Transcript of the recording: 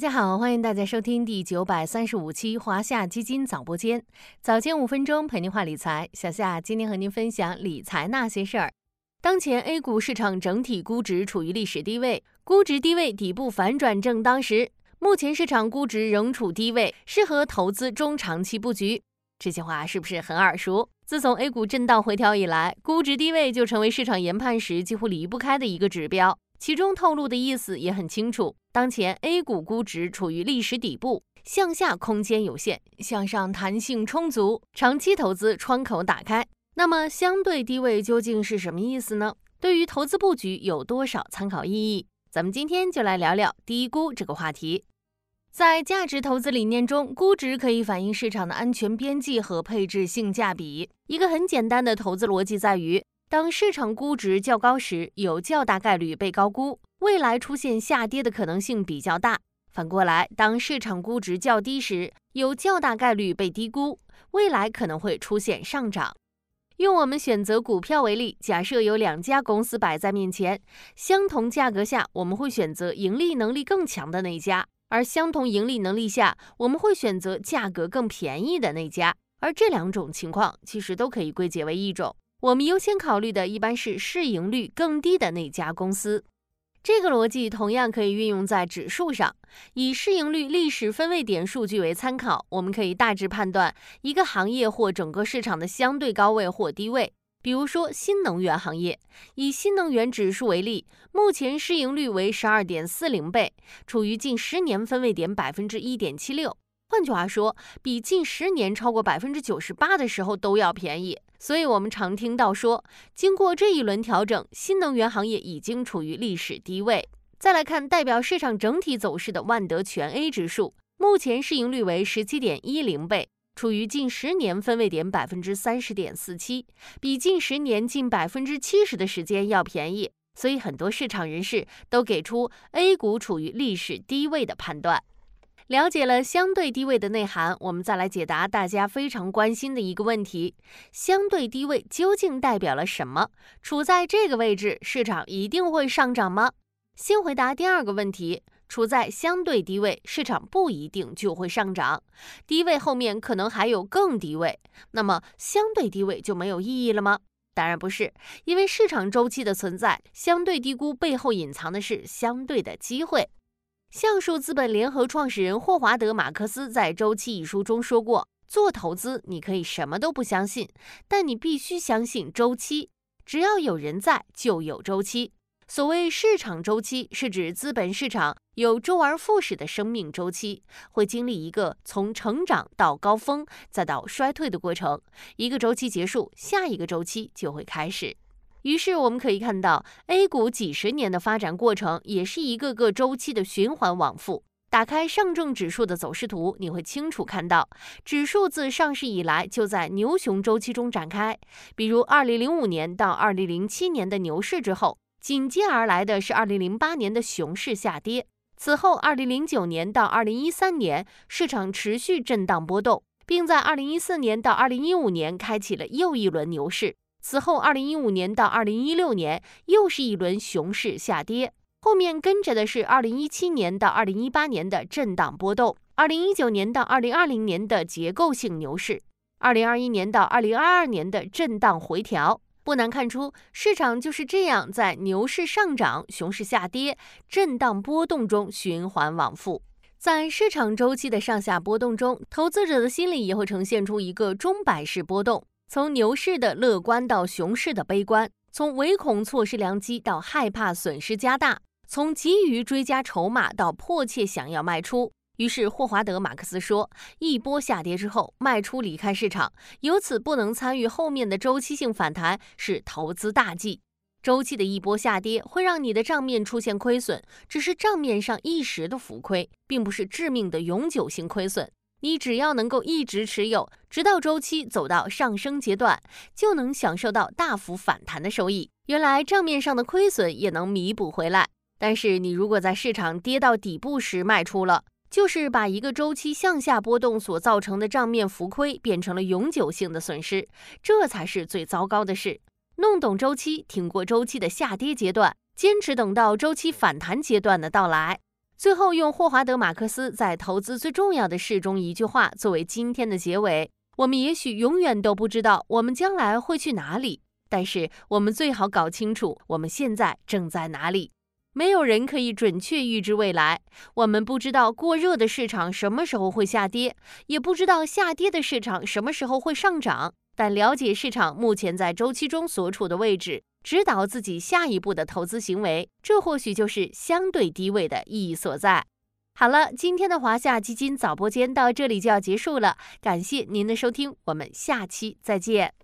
大家好，欢迎大家收听第九百三十五期华夏基金早播间，早间五分钟陪您话理财。小夏今天和您分享理财那些事儿。当前 A 股市场整体估值处于历史低位，估值低位底部反转正当时。目前市场估值仍处低位，适合投资中长期布局。这些话是不是很耳熟？自从 A 股震荡回调以来，估值低位就成为市场研判时几乎离不开的一个指标。其中透露的意思也很清楚，当前 A 股估值处于历史底部，向下空间有限，向上弹性充足，长期投资窗口打开。那么相对低位究竟是什么意思呢？对于投资布局有多少参考意义？咱们今天就来聊聊低估这个话题。在价值投资理念中，估值可以反映市场的安全边际和配置性价比。一个很简单的投资逻辑在于。当市场估值较高时，有较大概率被高估，未来出现下跌的可能性比较大。反过来，当市场估值较低时，有较大概率被低估，未来可能会出现上涨。用我们选择股票为例，假设有两家公司摆在面前，相同价格下，我们会选择盈利能力更强的那家；而相同盈利能力下，我们会选择价格更便宜的那家。而这两种情况其实都可以归结为一种。我们优先考虑的一般是市盈率更低的那家公司。这个逻辑同样可以运用在指数上。以市盈率历史分位点数据为参考，我们可以大致判断一个行业或整个市场的相对高位或低位。比如说新能源行业，以新能源指数为例，目前市盈率为十二点四零倍，处于近十年分位点百分之一点七六。换句话说，比近十年超过百分之九十八的时候都要便宜。所以，我们常听到说，经过这一轮调整，新能源行业已经处于历史低位。再来看代表市场整体走势的万德全 A 指数，目前市盈率为十七点一零倍，处于近十年分位点百分之三十点四七，比近十年近百分之七十的时间要便宜。所以，很多市场人士都给出 A 股处于历史低位的判断。了解了相对低位的内涵，我们再来解答大家非常关心的一个问题：相对低位究竟代表了什么？处在这个位置，市场一定会上涨吗？先回答第二个问题：处在相对低位，市场不一定就会上涨。低位后面可能还有更低位，那么相对低位就没有意义了吗？当然不是，因为市场周期的存在，相对低估背后隐藏的是相对的机会。橡树资本联合创始人霍华德·马克思在《周期》一书中说过：“做投资，你可以什么都不相信，但你必须相信周期。只要有人在，就有周期。所谓市场周期，是指资本市场有周而复始的生命周期，会经历一个从成长到高峰再到衰退的过程。一个周期结束，下一个周期就会开始。”于是我们可以看到，A 股几十年的发展过程，也是一个个周期的循环往复。打开上证指数的走势图，你会清楚看到，指数自上市以来就在牛熊周期中展开。比如2005年到2007年的牛市之后，紧接而来的是2008年的熊市下跌。此后，2009年到2013年，市场持续震荡波动，并在2014年到2015年开启了又一轮牛市。此后，二零一五年到二零一六年又是一轮熊市下跌，后面跟着的是二零一七年到二零一八年的震荡波动，二零一九年到二零二零年的结构性牛市，二零二一年到二零二二年的震荡回调。不难看出，市场就是这样在牛市上涨、熊市下跌、震荡波动中循环往复。在市场周期的上下波动中，投资者的心理也会呈现出一个钟摆式波动。从牛市的乐观到熊市的悲观，从唯恐错失良机到害怕损失加大，从急于追加筹码到迫切想要卖出。于是霍华德·马克思说：“一波下跌之后卖出离开市场，由此不能参与后面的周期性反弹，是投资大忌。周期的一波下跌会让你的账面出现亏损，只是账面上一时的浮亏，并不是致命的永久性亏损。”你只要能够一直持有，直到周期走到上升阶段，就能享受到大幅反弹的收益。原来账面上的亏损也能弥补回来。但是你如果在市场跌到底部时卖出了，就是把一个周期向下波动所造成的账面浮亏变成了永久性的损失，这才是最糟糕的事。弄懂周期，挺过周期的下跌阶段，坚持等到周期反弹阶段的到来。最后，用霍华德·马克思在《投资最重要的事》中一句话作为今天的结尾：我们也许永远都不知道我们将来会去哪里，但是我们最好搞清楚我们现在正在哪里。没有人可以准确预知未来。我们不知道过热的市场什么时候会下跌，也不知道下跌的市场什么时候会上涨。但了解市场目前在周期中所处的位置。指导自己下一步的投资行为，这或许就是相对低位的意义所在。好了，今天的华夏基金早播间到这里就要结束了，感谢您的收听，我们下期再见。